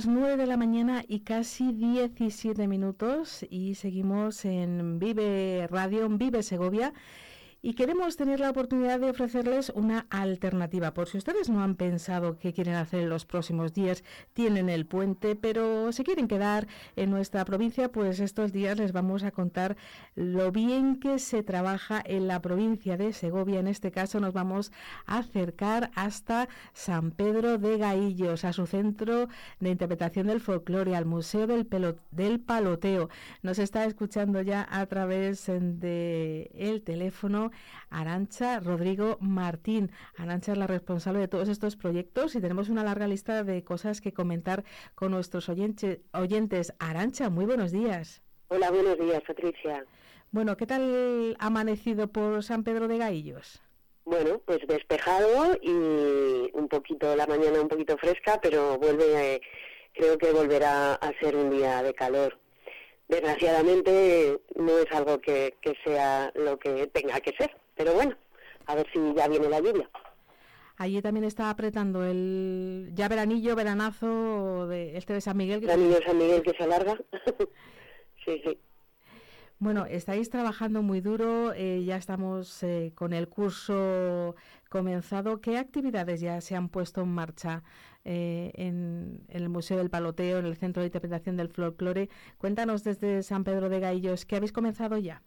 Las 9 de la mañana y casi 17 minutos y seguimos en Vive Radio, en Vive Segovia y queremos tener la oportunidad de ofrecerles una alternativa. Por si ustedes no han pensado qué quieren hacer en los próximos días, tienen el puente, pero se quieren quedar en nuestra provincia, pues estos días les vamos a contar lo bien que se trabaja en la provincia de Segovia. En este caso nos vamos a acercar hasta San Pedro de Gaillos, a su centro de interpretación del folclore, al Museo del, del Paloteo. Nos está escuchando ya a través de el Arancha Rodrigo Martín. Arancha es la responsable de todos estos proyectos y tenemos una larga lista de cosas que comentar con nuestros oyentes. oyentes. Arancha, muy buenos días. Hola, buenos días, Patricia. Bueno, ¿qué tal amanecido por San Pedro de Gaillos? Bueno, pues despejado y un poquito la mañana un poquito fresca, pero vuelve, creo que volverá a ser un día de calor desgraciadamente no es algo que, sea lo que tenga que ser, pero bueno, a ver si ya viene la lluvia. Allí también está apretando el ya veranillo, veranazo de este de San Miguel. Veranillo de San Miguel que se alarga. sí, sí. Bueno, estáis trabajando muy duro, eh, ya estamos eh, con el curso comenzado. ¿Qué actividades ya se han puesto en marcha eh, en, el Museo del Paloteo, en el Centro de Interpretación del Folclore? Cuéntanos desde San Pedro de Gaillos, ¿qué habéis comenzado ya?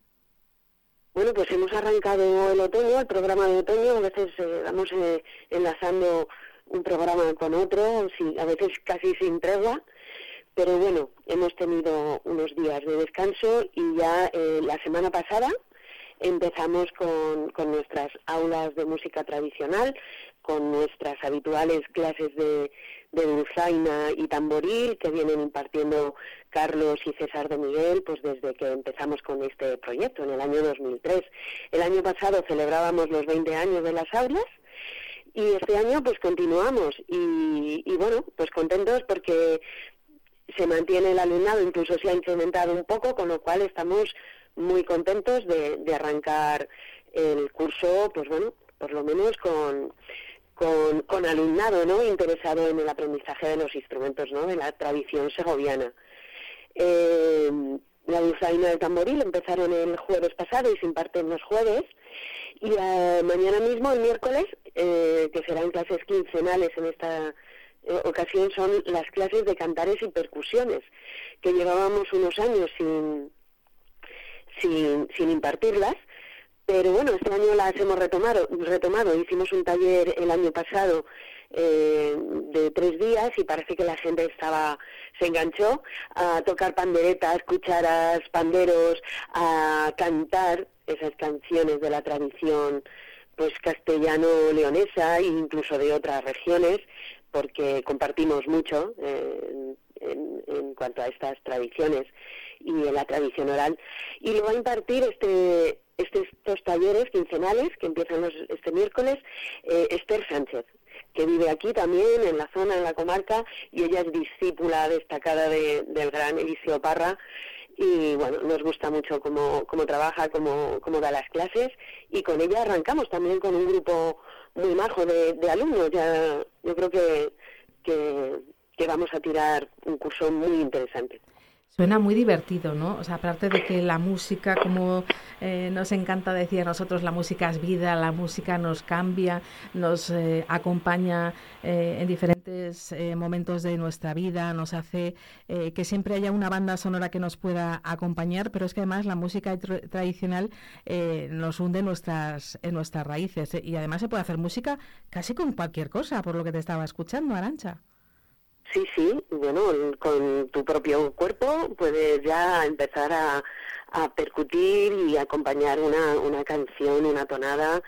Bueno, pues hemos arrancado el otoño, el programa de otoño, a veces vamos enlazando un programa con otro, a veces casi sin tregua pero bueno, hemos tenido unos días de descanso y ya eh, la semana pasada empezamos con, nuestras aulas de música tradicional, con nuestras habituales clases de, de dulzaina y tamboril que vienen impartiendo Carlos y César de Miguel pues desde que empezamos con este proyecto en el año 2003. El año pasado celebrábamos los 20 años de las aulas y este año pues continuamos y, y bueno pues contentos porque se mantiene el alumnado, incluso se ha incrementado un poco, con lo cual estamos muy contentos de, arrancar el curso, pues bueno, por lo menos con, con, alumnado, ¿no? Interesado en el aprendizaje de los instrumentos, ¿no? De la tradición segoviana. Eh, la dulzaina del tamboril empezaron el jueves pasado y se imparten los jueves. Y mañana mismo, el miércoles, eh, que serán clases quincenales en esta eh, ocasión son las clases de cantares y percusiones, que llevábamos unos años sin, sin, impartirlas, pero bueno, este año las hemos retomado, retomado. Hicimos un taller el año pasado eh, de tres días y parece que la gente estaba se enganchó a tocar panderetas, cucharas, panderos, a cantar esas canciones de la tradición pues castellano-leonesa e incluso de otras regiones, porque compartimos mucho eh, en, cuanto a estas tradiciones y en la tradición oral. Y lo va a impartir este, estos talleres quincenales que empiezan los, este miércoles eh, Esther Sánchez que vive aquí también, en la zona, en la comarca, y ella es discípula destacada del gran Eliseo Parra, y bueno, nos gusta mucho cómo, cómo trabaja, cómo, cómo da las clases, y con ella arrancamos también con un grupo muy majo de, alumnos. Ya, yo creo que, que, vamos a tirar un curso muy interesante. Suena muy divertido, ¿no? O sea, aparte de que la música, como eh, nos encanta decir a nosotros, la música es vida, la música nos cambia, nos eh, acompaña eh, en diferentes momentos de nuestra vida, nos hace que siempre haya una banda sonora que nos pueda acompañar, pero es que además la música tradicional nos hunde nuestras, en nuestras raíces y además se puede hacer música casi con cualquier cosa, por lo que te estaba escuchando, Arancha. Sí, sí, bueno, con tu propio cuerpo puedes ya empezar a, percutir y acompañar una, una canción, una tonada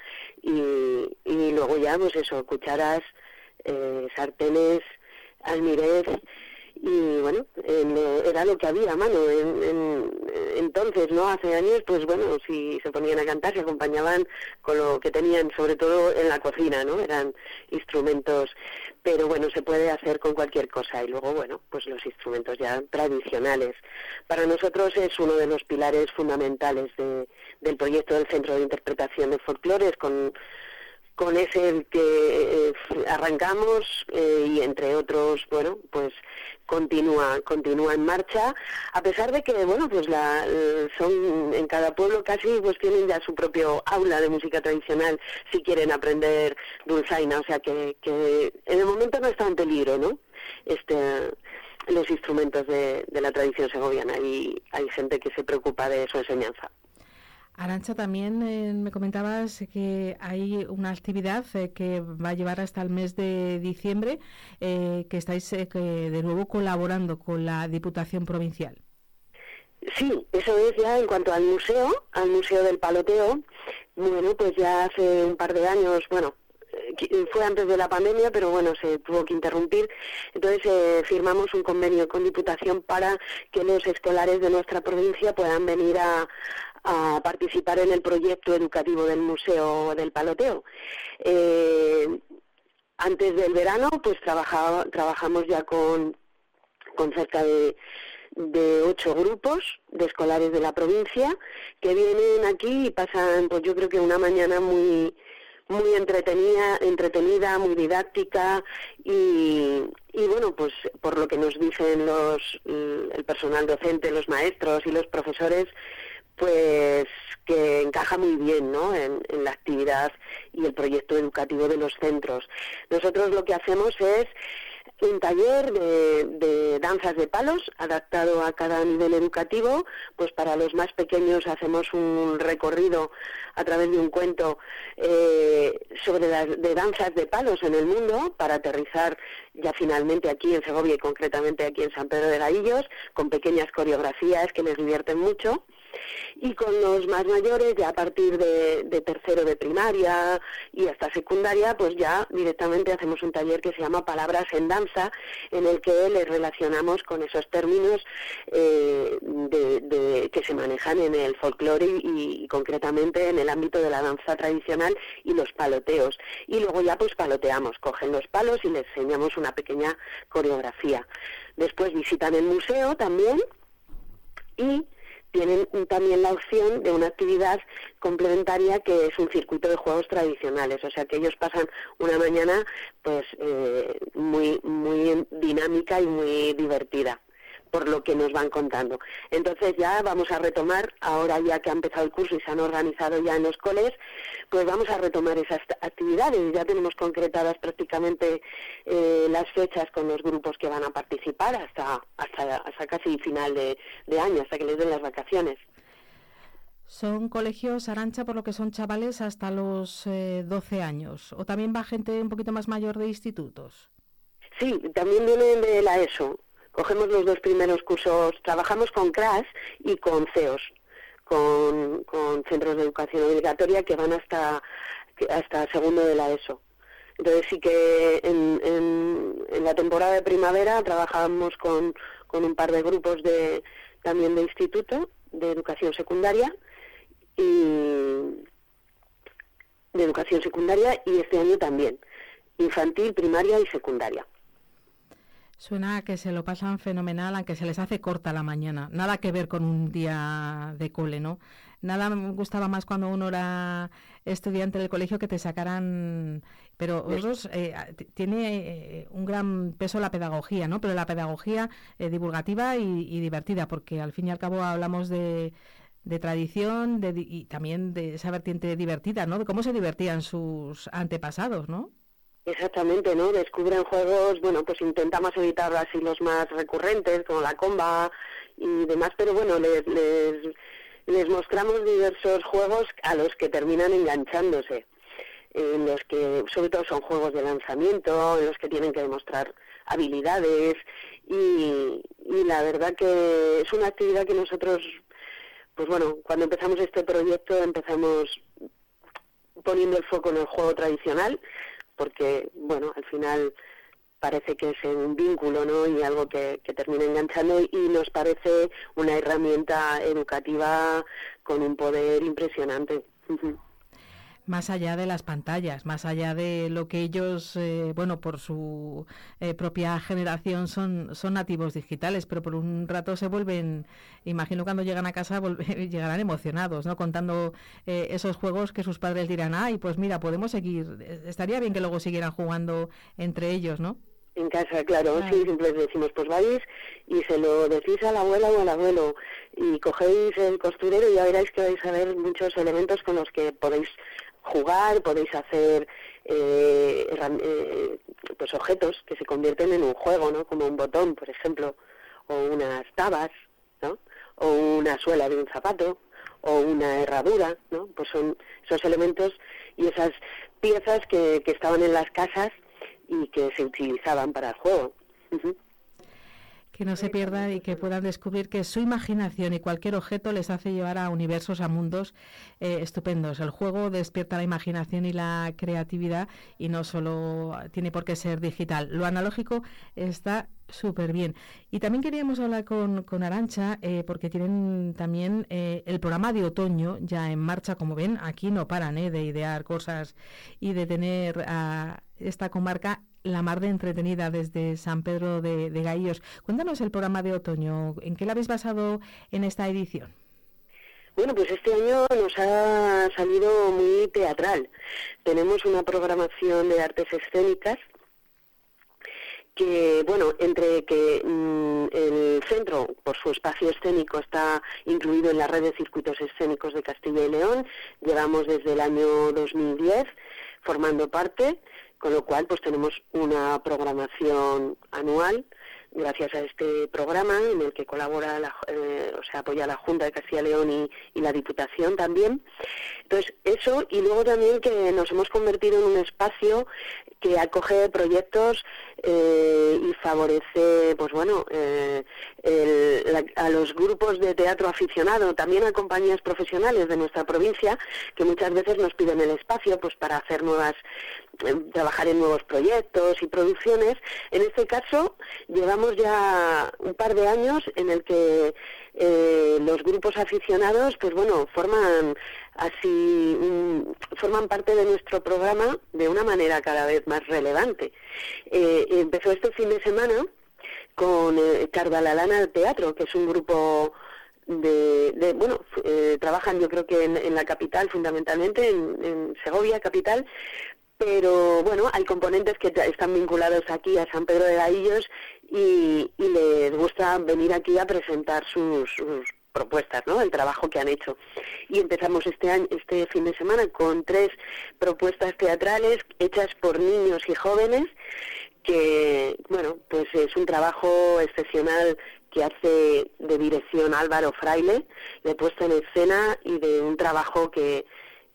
y, y luego ya, pues eso, cucharas, eh, sartenes, almirez y bueno, era lo que había mano. En, entonces, ¿no? Hace años, pues bueno, si se ponían a cantar, se acompañaban con lo que tenían, sobre todo en la cocina, ¿no? Eran instrumentos, pero bueno, se puede hacer con cualquier cosa. Y luego, bueno, pues los instrumentos ya tradicionales. Para nosotros es uno de los pilares fundamentales de, del proyecto del Centro de Interpretación de Folclores, con con ese que eh, arrancamos eh, y entre otros, bueno, pues continúa continúa en marcha a pesar de que bueno pues la eh, son en cada pueblo casi pues tienen ya su propio aula de música tradicional si quieren aprender dulzaina o sea que, que en el momento no está en peligro no este los instrumentos de, de la tradición segoviana y hay gente que se preocupa de su enseñanza Arancha, también eh, me comentabas que hay una actividad eh, que va a llevar hasta el mes de diciembre, eh, que estáis de nuevo colaborando con la Diputación Provincial. Sí, eso es ya en cuanto al museo, al Museo del Paloteo. Bueno, pues ya hace un par de años, bueno, fue antes de la pandemia, pero bueno, se tuvo que interrumpir. Entonces firmamos un convenio con Diputación para que los escolares de nuestra provincia puedan venir a, a participar en el proyecto educativo del Museo del Paloteo. Eh, antes del verano, pues trabajamos ya con, con cerca de, de ocho grupos de escolares de la provincia que vienen aquí y pasan, pues yo creo que una mañana muy muy entretenida, entretenida, muy didáctica y, y bueno, pues por lo que nos dicen los el personal docente, los maestros y los profesores, pues que encaja muy bien ¿no? en, la actividad y el proyecto educativo de los centros. Nosotros lo que hacemos es un taller de, danzas de palos adaptado a cada nivel educativo. Pues para los más pequeños hacemos un recorrido a través de un cuento eh, sobre las de danzas de palos en el mundo para aterrizar ya finalmente aquí en Segovia y concretamente aquí en San Pedro de Gaillos con pequeñas coreografías que les divierten mucho y con los más mayores ya a partir de, tercero de primaria y hasta secundaria pues ya directamente hacemos un taller que se llama Palabras en Danza en el que les relacionamos con esos términos eh, que se manejan en el folclore y, concretamente en el ámbito de la danza tradicional y los paloteos y luego ya pues paloteamos, cogen los palos y les enseñamos una pequeña coreografía. Después visitan el museo también y tienen también la opción de una actividad complementaria que es un circuito de juegos tradicionales, o sea que ellos pasan una mañana pues eh, muy muy dinámica y muy divertida por lo que nos van contando. Entonces ya vamos a retomar, ahora ya que ha empezado el curso y se han organizado ya en los coles, pues vamos a retomar esas actividades. Ya tenemos concretadas prácticamente eh, las fechas con los grupos que van a participar hasta, hasta, hasta casi final de, año, hasta que les den las vacaciones. Son colegios, Arancha, por lo que son chavales hasta los 12 eh, años. ¿O también va gente un poquito más mayor de institutos? Sí, también vienen de la ESO cogemos los dos primeros cursos, trabajamos con CRAS y con CEOS, con, centros de educación obligatoria que van hasta, hasta segundo de la ESO. Entonces sí que en, la temporada de primavera trabajamos con, con, un par de grupos de también de instituto, de educación secundaria y de educación secundaria y este año también, infantil, primaria y secundaria. Suena a que se lo pasan fenomenal, aunque se les hace corta la mañana. Nada que ver con un día de cole, ¿no? Nada me gustaba más cuando uno era estudiante del colegio que te sacaran... Pero vosotros, eh, tiene eh, un gran peso la pedagogía, ¿no? Pero la pedagogía eh, divulgativa y, divertida, porque al fin y al cabo hablamos de, de tradición de, y también de esa vertiente divertida, ¿no? De cómo se divertían sus antepasados, ¿no? Exactamente, ¿no? Descubren juegos, bueno, pues intentamos evitar así los más recurrentes, como la comba y demás, pero bueno, les, les, les mostramos diversos juegos a los que terminan enganchándose, en los que sobre todo son juegos de lanzamiento, en los que tienen que demostrar habilidades y, y la verdad que es una actividad que nosotros, pues bueno, cuando empezamos este proyecto empezamos poniendo el foco en el juego tradicional, porque, bueno, al final parece que es un vínculo ¿no? y algo que, termina enganchando y nos parece una herramienta educativa con un poder impresionante. Más allá de las pantallas, más allá de lo que ellos, eh, bueno, por su eh, propia generación son, son nativos digitales, pero por un rato se vuelven, imagino cuando llegan a casa llegarán emocionados, ¿no? Contando eh, esos juegos que sus padres dirán, ay, pues mira, podemos seguir, estaría bien que luego siguieran jugando entre ellos, ¿no? En casa, claro, sí, siempre decimos, pues vais y se lo decís a la abuela o al abuelo y cogéis el costurero y ya veréis que vais a ver muchos elementos con los que podéis jugar, podéis hacer eh, eh, pues objetos que se convierten en un juego, ¿no? Como un botón, por ejemplo, o unas tabas, ¿no? O una suela de un zapato, o una herradura, ¿no? Pues son esos elementos y esas piezas que, que estaban en las casas y que se utilizaban para el juego que no se pierdan y que puedan descubrir que su imaginación y cualquier objeto les hace llevar a universos, a mundos eh, estupendos. El juego despierta la imaginación y la creatividad y no solo tiene por qué ser digital. Lo analógico está súper bien. Y también queríamos hablar con, con Arancha, eh, porque tienen también eh, el programa de otoño ya en marcha, como ven, aquí no paran de idear cosas y de tener a esta comarca la mar de entretenida desde San Pedro de, de Gaillos. Cuéntanos el programa de otoño, ¿en qué lo habéis basado en esta edición? Bueno, pues este año nos ha salido muy teatral. Tenemos una programación de artes escénicas que, bueno, entre que mm, el centro, por su espacio escénico, está incluido en la red de circuitos escénicos de Castilla y León, llevamos desde el año 2010 formando parte con lo cual pues tenemos una programación anual gracias a este programa en el que colabora, la, eh, o sea, apoya la Junta de Castilla y León y, y, la Diputación también. Entonces, eso y luego también que nos hemos convertido en un espacio que acoge proyectos eh, y favorece, pues bueno, eh, a los grupos de teatro aficionado, también a compañías profesionales de nuestra provincia, que muchas veces nos piden el espacio, pues para hacer nuevas, eh, trabajar en nuevos proyectos y producciones. En este caso, llevamos ya un par de años en el que los grupos aficionados, pues bueno, forman así forman parte de nuestro programa de una manera cada vez más relevante. Eh, empezó este fin de semana con eh, Cardalalana Teatro, que es un grupo de, bueno, eh, trabajan yo creo que en, la capital fundamentalmente, en, Segovia capital, pero bueno, hay componentes que están vinculados aquí a San Pedro de Gaillos y, les gusta venir aquí a presentar sus propuestas, ¿no? El trabajo que han hecho. Y empezamos este año, este fin de semana con tres propuestas teatrales hechas por niños y jóvenes que, bueno, pues es un trabajo excepcional que hace de dirección Álvaro Fraile, de puesta en escena y de un trabajo que,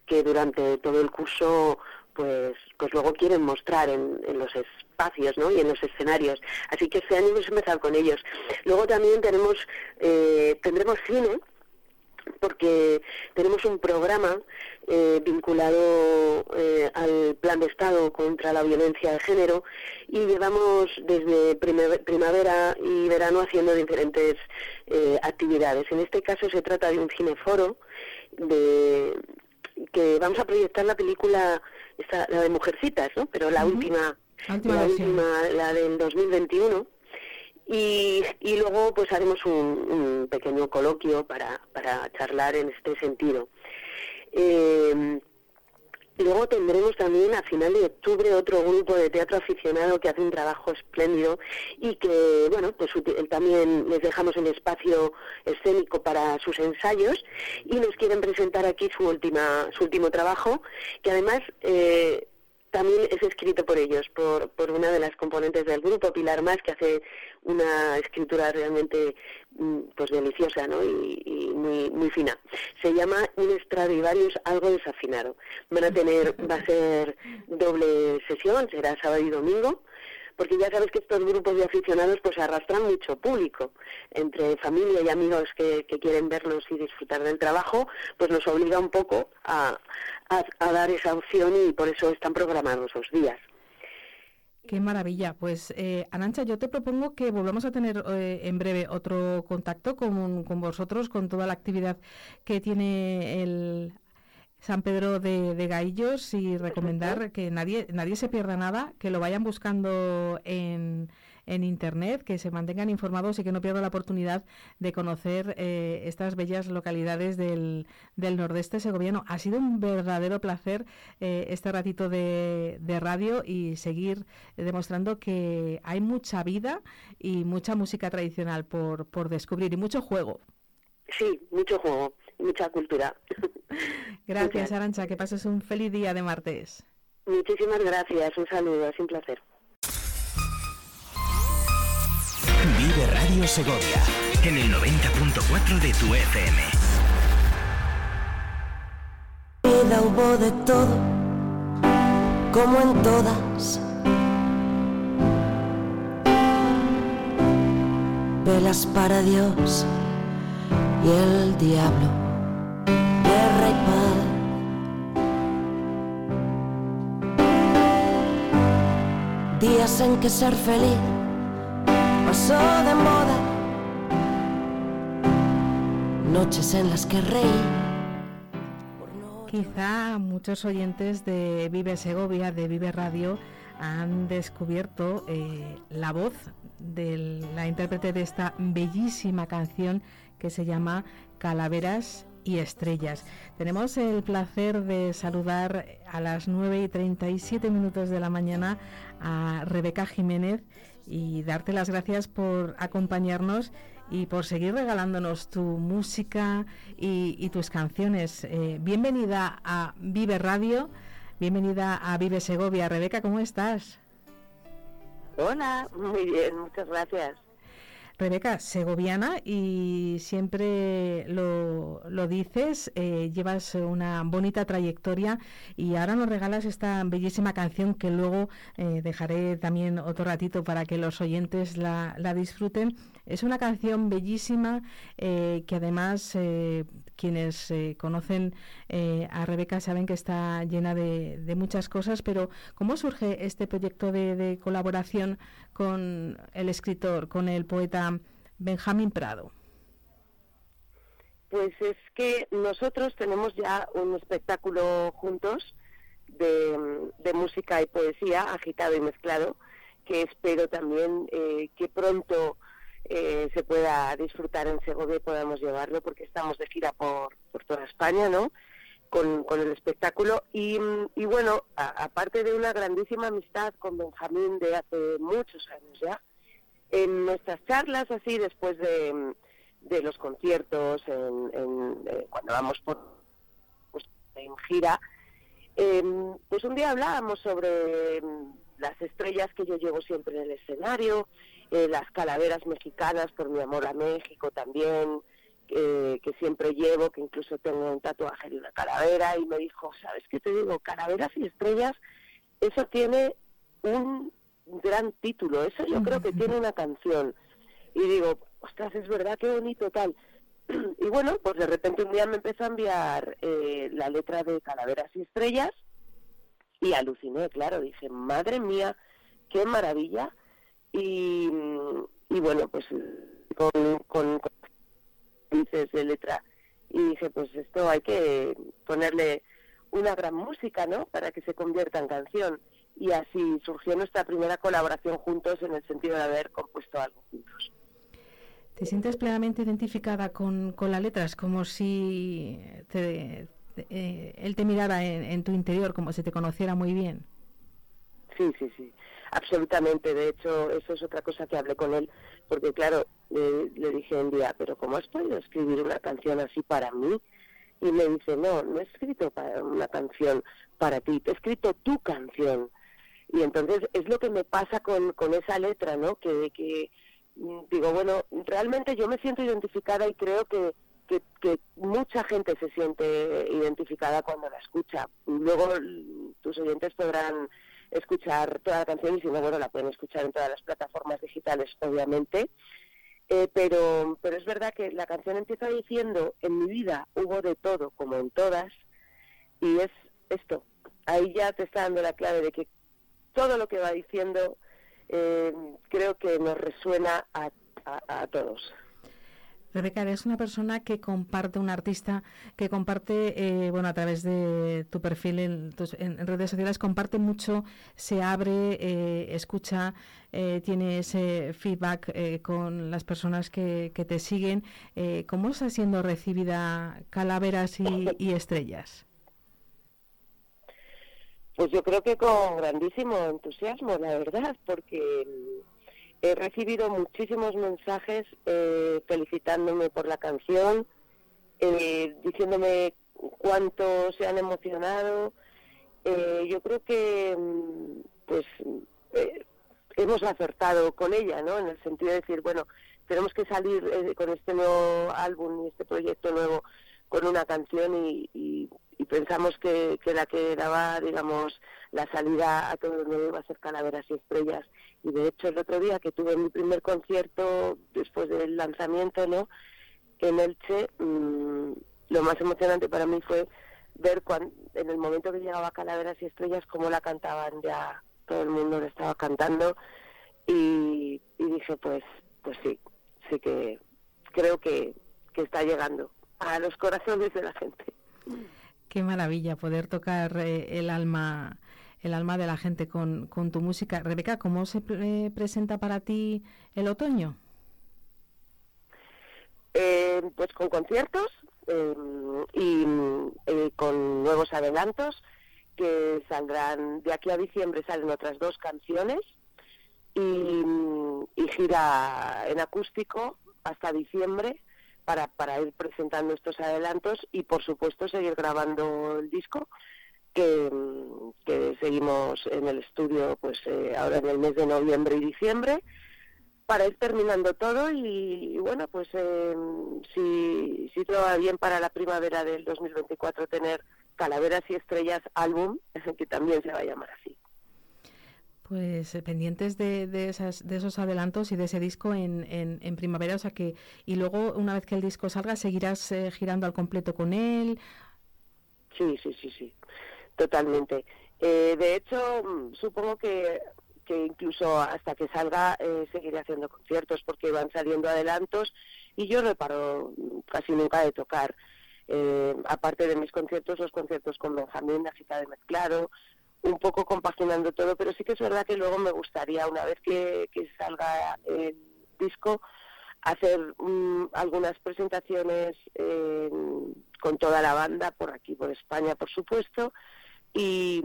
que durante todo el curso pues, pues luego quieren mostrar en, los espacios ¿no? y en los escenarios. Así que este año hemos empezado con ellos. Luego también tenemos, eh, tendremos cine, porque tenemos un programa eh, vinculado eh, al Plan de Estado contra la violencia de género y llevamos desde primavera y verano haciendo diferentes actividades. En este caso se trata de un cineforo de, que vamos a proyectar la película la de Mujercitas, ¿no? Pero la última, la última, la del 2021. Y, y luego pues haremos un, pequeño coloquio para, para charlar en este sentido. Eh, luego tendremos también a final de octubre otro grupo de teatro aficionado que hace un trabajo espléndido y que, bueno, pues también les dejamos el espacio escénico para sus ensayos y nos quieren presentar aquí su última su último trabajo, que además eh, también es escrito por ellos, por, por una de las componentes del grupo, Pilar Más, que hace una escritura realmente mm, pues deliciosa ¿no? y, muy, muy fina. Se llama Un Stradivarius algo desafinado. Van a tener, va a ser doble sesión, será sábado y domingo, porque ya sabes que estos grupos de aficionados pues arrastran mucho público, entre familia y amigos que, quieren verlos y disfrutar del trabajo, pues nos obliga un poco a, dar esa opción y por eso están programados los días. Qué maravilla. Pues, eh, yo te propongo que volvamos a tener eh, en breve otro contacto con, con, vosotros, con toda la actividad que tiene el San Pedro de, de Gaillos y recomendar que nadie, nadie se pierda nada, que lo vayan buscando en, en Internet, que se mantengan informados y que no pierdan la oportunidad de conocer eh, estas bellas localidades del, del, nordeste segoviano. Ha sido un verdadero placer eh, este ratito de, de, radio y seguir demostrando que hay mucha vida y mucha música tradicional por, por descubrir y mucho juego. Sí, mucho juego mucha cultura. Gracias, Arancha. Que pases un feliz día de martes. Muchísimas gracias. Un saludo. Es un placer. Vive Radio Segovia en el 90.4 de tu FM. Vida hubo de todo, como en todas. Velas para Dios y el diablo Días en que ser feliz pasó de moda. Noches en las que reí. Quizá muchos oyentes de Vive Segovia, de Vive Radio, han descubierto eh, la voz de la intérprete de esta bellísima canción que se llama Calaveras y estrellas. Tenemos el placer de saludar a las 9 y 37 minutos de la mañana a Rebeca Jiménez y darte las gracias por acompañarnos y por seguir regalándonos tu música y, tus canciones. Eh, bienvenida a Vive Radio, bienvenida a Vive Segovia. Rebeca, ¿cómo estás? Hola, muy bien, muchas gracias. Rebeca, segoviana y siempre lo, lo dices, eh, llevas una bonita trayectoria y ahora nos regalas esta bellísima canción que luego eh, dejaré también otro ratito para que los oyentes la, la disfruten. Es una canción bellísima eh, que además quienes conocen a Rebeca saben que está llena de, de, muchas cosas, pero ¿cómo surge este proyecto de, de colaboración con el escritor, con el poeta Benjamín Prado? Pues es que nosotros tenemos ya un espectáculo juntos de, música y poesía, agitado y mezclado, que espero también eh, que pronto eh, se pueda disfrutar en Segovia y podamos llevarlo, porque estamos de gira por, por toda España, ¿no? Con, el espectáculo. Y, bueno, aparte de una grandísima amistad con Benjamín de hace muchos años ya, en nuestras charlas así después de, de los conciertos, en, eh, cuando vamos por pues, en gira, em, pues un día hablábamos sobre em, las estrellas que yo llevo siempre en el escenario, eh, las calaveras mexicanas por mi amor a México también, que siempre llevo, que incluso tengo un tatuaje de una calavera, y me dijo, ¿sabes qué te digo? Calaveras y estrellas, eso tiene un gran título, eso yo creo que tiene una canción. Y digo, ostras, es verdad, qué bonito tal. Y bueno, pues de repente un día me empezó a enviar eh, la letra de Calaveras y Estrellas y aluciné, claro, dije, madre mía, qué maravilla. Y, y bueno, pues con, con dices de letra. Y dije pues esto hay que ponerle una gran música no para que se convierta en canción. Y así surgió nuestra primera colaboración juntos en el sentido de haber compuesto algo juntos. Te sientes plenamente identificada con, con la letra es como si te, eh, él te mirara en, en tu interior como si te conociera muy bien. Sí sí sí absolutamente de hecho eso es otra cosa que hablé con él porque claro, le, dije un día, pero ¿cómo has podido escribir una canción así para mí? Y me dice, no, no he escrito para una canción para ti, te he escrito tu canción. Y entonces es lo que me pasa con, con esa letra, ¿no? Que, que mm, digo, bueno, realmente yo me siento identificada y creo que, que, que, mucha gente se siente identificada cuando la escucha. Luego tus oyentes podrán escuchar toda la canción y si no, bueno, la pueden escuchar en todas las plataformas digitales, obviamente. Eh, pero, pero es verdad que la canción empieza diciendo, en mi vida hubo de todo, como en todas, y es esto. Ahí ya te está dando la clave de que todo lo que va diciendo eh, creo que nos resuena a, a, todos. Rebeca, eres una persona que comparte, un artista que comparte, eh, bueno, a través de tu perfil en, redes sociales, comparte mucho, se abre, eh, escucha, eh, tiene ese feedback con las personas que, te siguen. ¿Cómo está siendo recibida Calaveras y Estrellas? Pues yo creo que con grandísimo entusiasmo, la verdad, porque he recibido muchísimos mensajes eh, felicitándome por la canción, eh, diciéndome cuánto se han emocionado. Eh, yo creo que mm, pues hemos acertado con ella, ¿no? En el sentido de decir, bueno, tenemos que salir con este nuevo álbum y este proyecto nuevo con una canción y, pensamos que, que, la que daba, digamos, la salida a todo el mundo iba a ser Calaveras y Estrellas y de hecho el otro día que tuve mi primer concierto después del lanzamiento, ¿no? En Elche, mmm, lo más emocionante para mí fue ver cuando, en el momento que llegaba Calaveras y Estrellas cómo la cantaban ya todo el mundo la estaba cantando y, dije pues pues sí sí que creo que, que está llegando a los corazones de la gente qué maravilla poder tocar eh, el alma el alma de la gente con, con tu música. Rebeca, ¿cómo se presenta para ti el otoño? Eh, pues con conciertos eh, y eh, con nuevos adelantos que saldrán de aquí a diciembre salen otras dos canciones y, y gira en acústico hasta diciembre para, para ir presentando estos adelantos y por supuesto seguir grabando el disco que, seguimos en el estudio pues eh, ahora en el mes de noviembre y diciembre para ir terminando todo y, bueno pues eh, si, si todo va bien para la primavera del 2024 tener Calaveras y Estrellas álbum que también se va a llamar así pues eh, pendientes de, de, esas, de esos adelantos y de ese disco en, en, primavera, o sea que, y luego una vez que el disco salga, ¿seguirás girando al completo con él? Sí, sí, sí, sí totalmente. Eh, de hecho, mm, supongo que, que incluso hasta que salga eh, seguiré haciendo conciertos porque van saliendo adelantos y yo no paro casi nunca de tocar. Eh, aparte de mis conciertos, los conciertos con Benjamín, la cita de mezclado, un poco compaginando todo, pero sí que es verdad que luego me gustaría, una vez que, salga el disco, hacer mm, algunas presentaciones con toda la banda, por aquí, por España, por supuesto, y,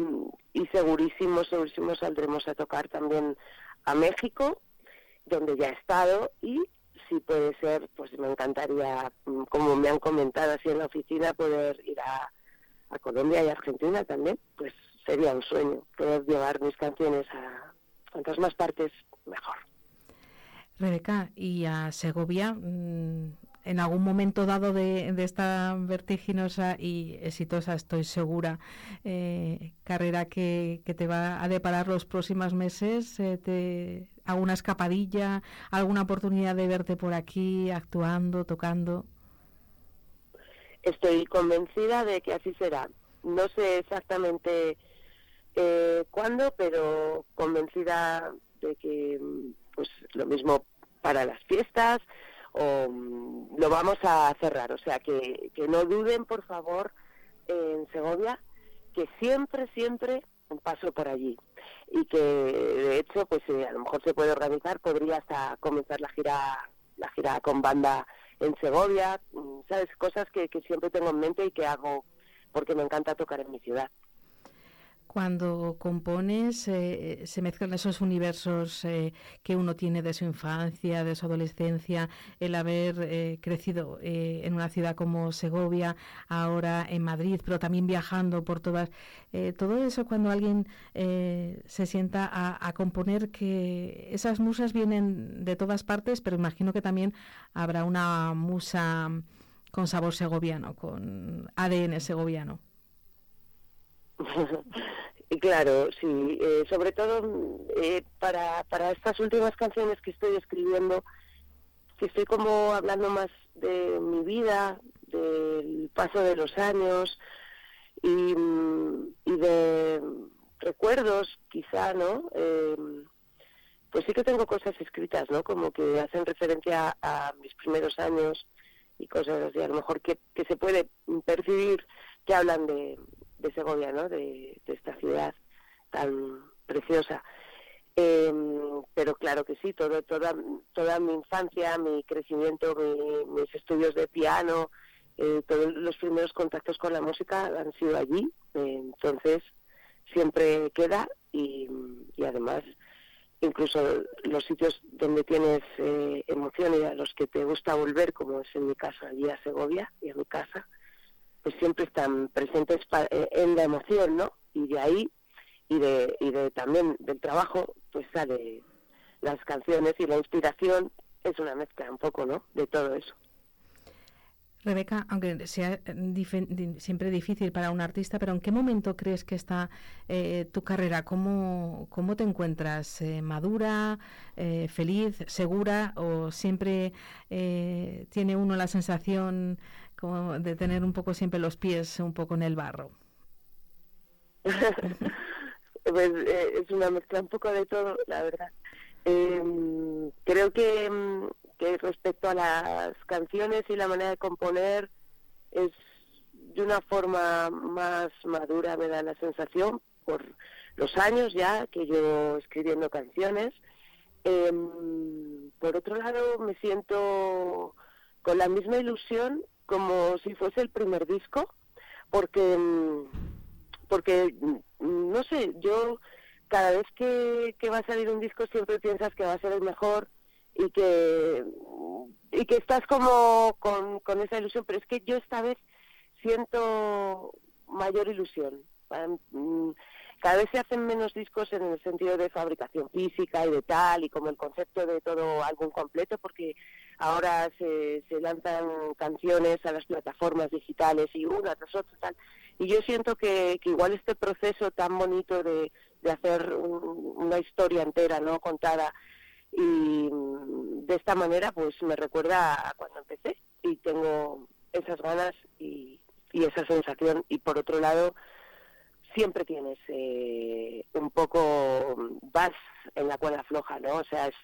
y segurísimo, segurísimo saldremos a tocar también a México, donde ya he estado, y si puede ser, pues me encantaría, mm, como me han comentado así en la oficina, poder ir a, a Colombia y Argentina también, pues sería un sueño poder llevar mis canciones a cuantas más partes mejor. Rebeca, y a Segovia, mm, en algún momento dado de, esta vertiginosa y exitosa, estoy segura, eh, carrera que, te va a deparar los próximos meses, eh, alguna escapadilla, alguna oportunidad de verte por aquí actuando, tocando. Estoy convencida de que así será. No sé exactamente eh, cuándo, pero convencida de que pues lo mismo para las fiestas, o mm, lo vamos a cerrar. O sea, que, que no duden, por favor, en Segovia, que siempre, siempre un paso por allí. Y que, de hecho, pues eh, a lo mejor se puede organizar, podría hasta comenzar la gira, la gira con banda en Segovia, mm, ¿sabes? Cosas que, que siempre tengo en mente y que hago porque me encanta tocar en mi ciudad. Cuando compones, eh, se mezclan esos universos eh, que uno tiene de su infancia, de su adolescencia, el haber eh, crecido en una ciudad como Segovia, ahora en Madrid, pero también viajando por todas. todo eso cuando alguien se sienta a, a, componer, que esas musas vienen de todas partes, pero imagino que también habrá una musa con sabor segoviano, con ADN segoviano. Claro, sí, eh, sobre todo eh, para, para estas últimas canciones que estoy escribiendo, que estoy como hablando más de mi vida, del paso de los años y, de recuerdos, quizá, ¿no? Eh, pues sí que tengo cosas escritas, ¿no? Como que hacen referencia a, mis primeros años y cosas así, a lo mejor que, que se puede percibir que hablan de, de Segovia, ¿no? De, esta ciudad tan preciosa. Eh, pero claro que sí, todo, toda, toda mi infancia, mi crecimiento, mis estudios de piano, eh, todos los primeros contactos con la música han sido allí. Entonces, siempre queda y, además incluso los sitios donde tienes eh, emoción y a los que te gusta volver, como es en mi caso allí a Segovia y a mi casa, pues siempre están presentes en la emoción, ¿no? Y de ahí y de, y de también del trabajo, pues sale las canciones y la inspiración es una mezcla un poco, ¿no? De todo eso. Rebeca, aunque sea siempre difícil para un artista, pero ¿en qué momento crees que está eh, tu carrera? ¿Cómo, cómo te encuentras? Eh, ¿Madura, eh, feliz, segura o siempre tiene uno la sensación como de tener un poco siempre los pies un poco en el barro? pues eh, es una mezcla un poco de todo, la verdad. Em, creo que, em, que respecto a las canciones y la manera de componer es de una forma más madura, me da la sensación, por los años ya que llevo escribiendo canciones. Em, por otro lado, me siento con la misma ilusión como si fuese el primer disco, porque porque mm, no sé, yo cada vez que, que va a salir un disco siempre piensas que va a ser el mejor y que y que estás como con, con esa ilusión, pero es que yo esta vez siento mayor ilusión. Cada vez se hacen menos discos en el sentido de fabricación física y de tal, y como el concepto de todo álbum completo, porque ahora se, se lanzan canciones a las plataformas digitales y una tras otra tal. Y yo siento que, igual este proceso tan bonito de, de hacer una historia entera, ¿no? Contada y de esta manera, pues me recuerda a cuando empecé y tengo esas ganas y, y esa sensación. Y por otro lado, siempre tienes eh, un poco, vas en la cuerda floja, ¿no? O sea, es,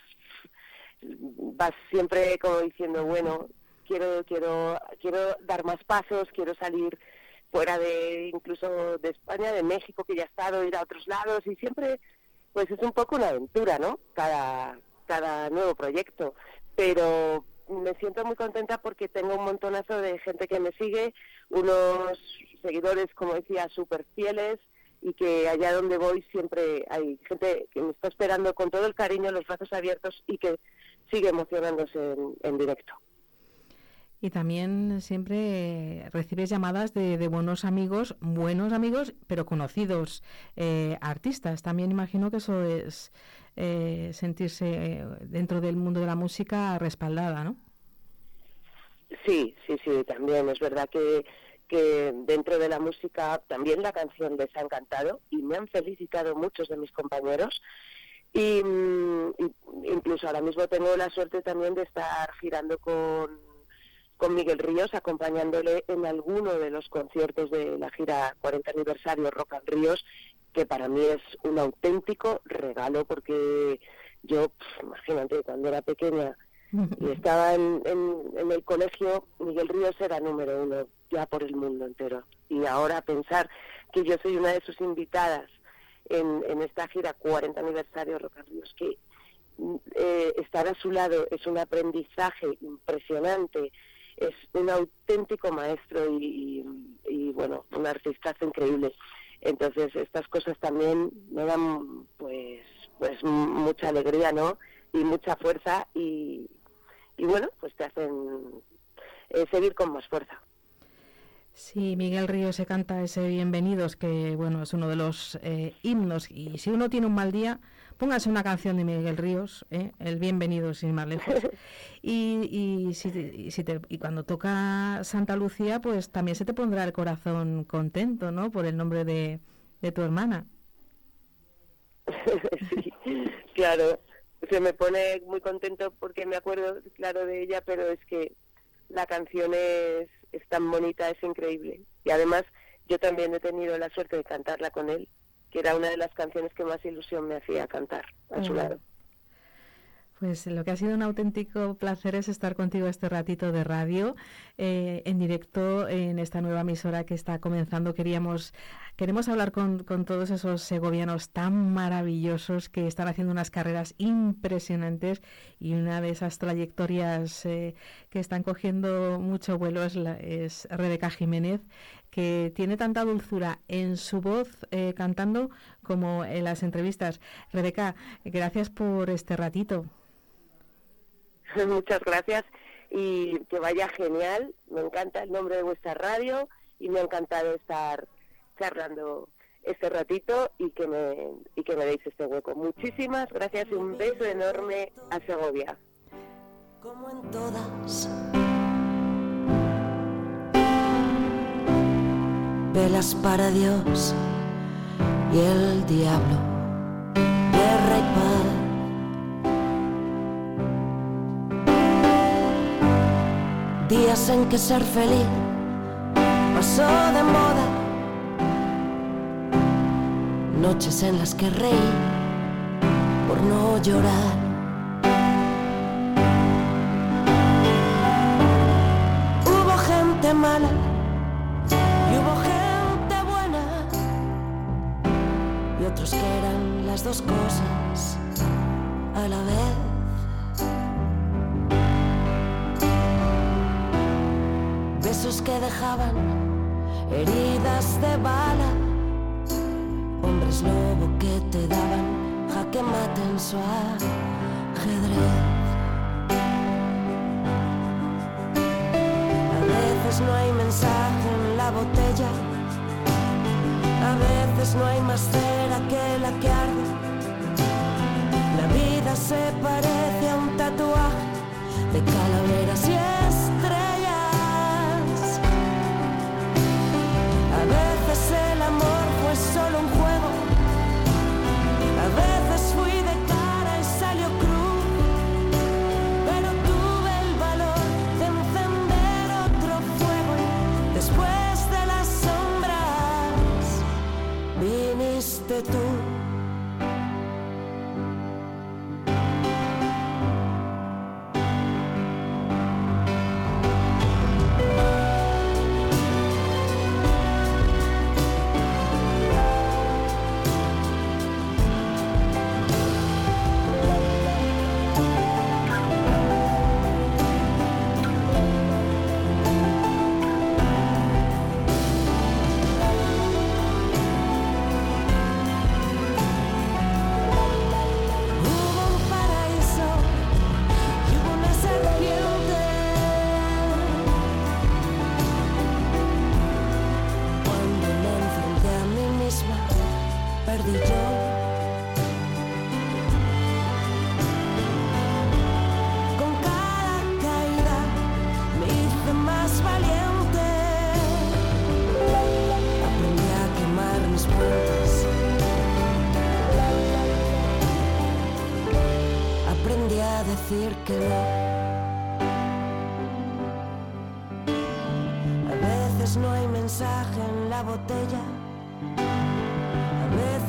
vas siempre como diciendo, bueno, quiero, quiero, quiero dar más pasos, quiero salir fuera de incluso de España, de México, que ya he estado, ir a otros lados y siempre pues es un poco una aventura, ¿no? Cada, cada nuevo proyecto. Pero me siento muy contenta porque tengo un montonazo de gente que me sigue, unos seguidores, como decía, súper fieles y que allá donde voy siempre hay gente que me está esperando con todo el cariño, los brazos abiertos y que sigue emocionándose en directo. Y también siempre recibes llamadas de, buenos amigos, buenos amigos, pero conocidos eh, artistas. También imagino que eso es eh, sentirse dentro del mundo de la música respaldada, ¿no? Sí, sí, sí, también. Es verdad que, que dentro de la música también la canción les ha encantado y me han felicitado muchos de mis compañeros. y mm, incluso ahora mismo tengo la suerte también de estar girando con con Miguel Ríos, acompañándole en alguno de los conciertos de la gira 40 aniversario Rock and Ríos, que para mí es un auténtico regalo porque yo, imagínate, cuando era pequeña y estaba en, en, el colegio, Miguel Ríos era número uno ya por el mundo entero. Y ahora pensar que yo soy una de sus invitadas en, en esta gira 40 aniversario Rock and Ríos, que eh, estar a su lado es un aprendizaje impresionante es un auténtico maestro y, bueno, un artista increíble. Entonces estas cosas también me dan pues pues mucha alegría, ¿no? Y mucha fuerza y, y bueno, pues te hacen eh, seguir con más fuerza. Sí, Miguel Río se canta ese Bienvenidos, que bueno, es uno de los eh, himnos. Y si uno tiene un mal día, póngase una canción de Miguel Ríos, ¿eh? el Bienvenido sin más lejos. Y, y, si, si y cuando toca Santa Lucía, pues también se te pondrá el corazón contento, ¿no? Por el nombre de, de tu hermana. sí, claro. Se me pone muy contento porque me acuerdo, claro, de ella, pero es que la canción es, es tan bonita, es increíble. Y además, yo también he tenido la suerte de cantarla con él que era una de las canciones que más ilusión me hacía cantar a su lado. Pues lo que ha sido un auténtico placer es estar contigo este ratito de radio eh, en directo en esta nueva emisora que está comenzando. Queríamos queremos hablar con, todos esos segovianos tan maravillosos que están haciendo unas carreras impresionantes y una de esas trayectorias eh, que están cogiendo mucho vuelo es, es Rebeca Jiménez que tiene tanta dulzura en su voz eh, cantando como en las entrevistas. Rebeca, gracias por este ratito. Muchas gracias y que vaya genial. Me encanta el nombre de vuestra radio y me ha encantado estar charlando este ratito y que me y que me deis este hueco. Muchísimas gracias y un beso enorme a Segovia. Como en todas. Velas para Dios y el diablo. Guerra y paz días en que ser feliz pasó de moda, noches en las que reí por no llorar. Hubo gente mala y hubo gente buena y otros que eran las dos cosas a la vez. Que dejaban heridas de bala, hombres lobo que te daban jaque mate en su ajedrez. A veces no hay mensaje en la botella, a veces no hay más cera que la que arde. La vida se parece a un tatuaje de calaveras Con cara caída me hice más valiente. Aprendí a quemar mis puentes. Aprendí a decir que no. A veces no hay mensaje en la botella.